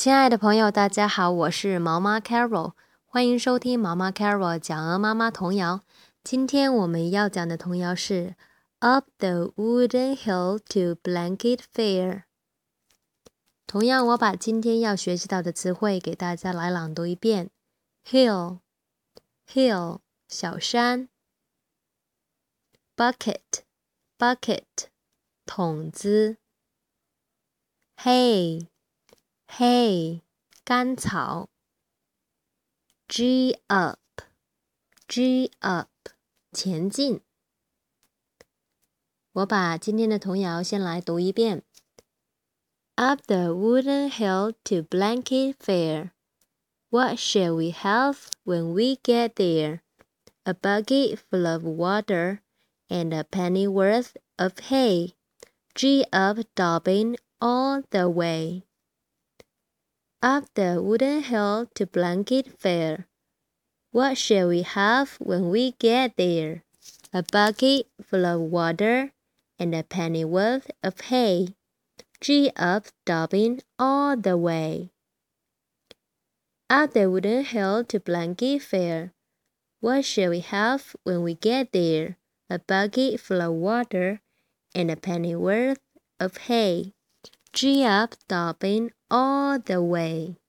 亲爱的朋友，大家好，我是毛妈 Carol，欢迎收听毛妈 Carol 讲鹅妈妈童谣。今天我们要讲的童谣是 Up the wooden hill to Blanket Fair。同样，我把今天要学习到的词汇给大家来朗读一遍：hill，hill 小山；bucket，bucket 桶子，hay ；hay，hay 干草；g up，g up 前进。我把今天的童谣先来读一遍。Up the wooden hill to Blanket Fair. What shall we have when we get there? A bucket full of water and a pennyworth of hay. G up Dobbin all the way. Up the wooden hill to Blanket Fair. What shall we have when we get there? A bucket full of water and a pennyworth of hay. G up Dobbin all the way. Up the wooden hill to Blanket Fair. What shall we have when we get there? A bucket full of water and a pennyworth of hay. G up Dobbin all the way.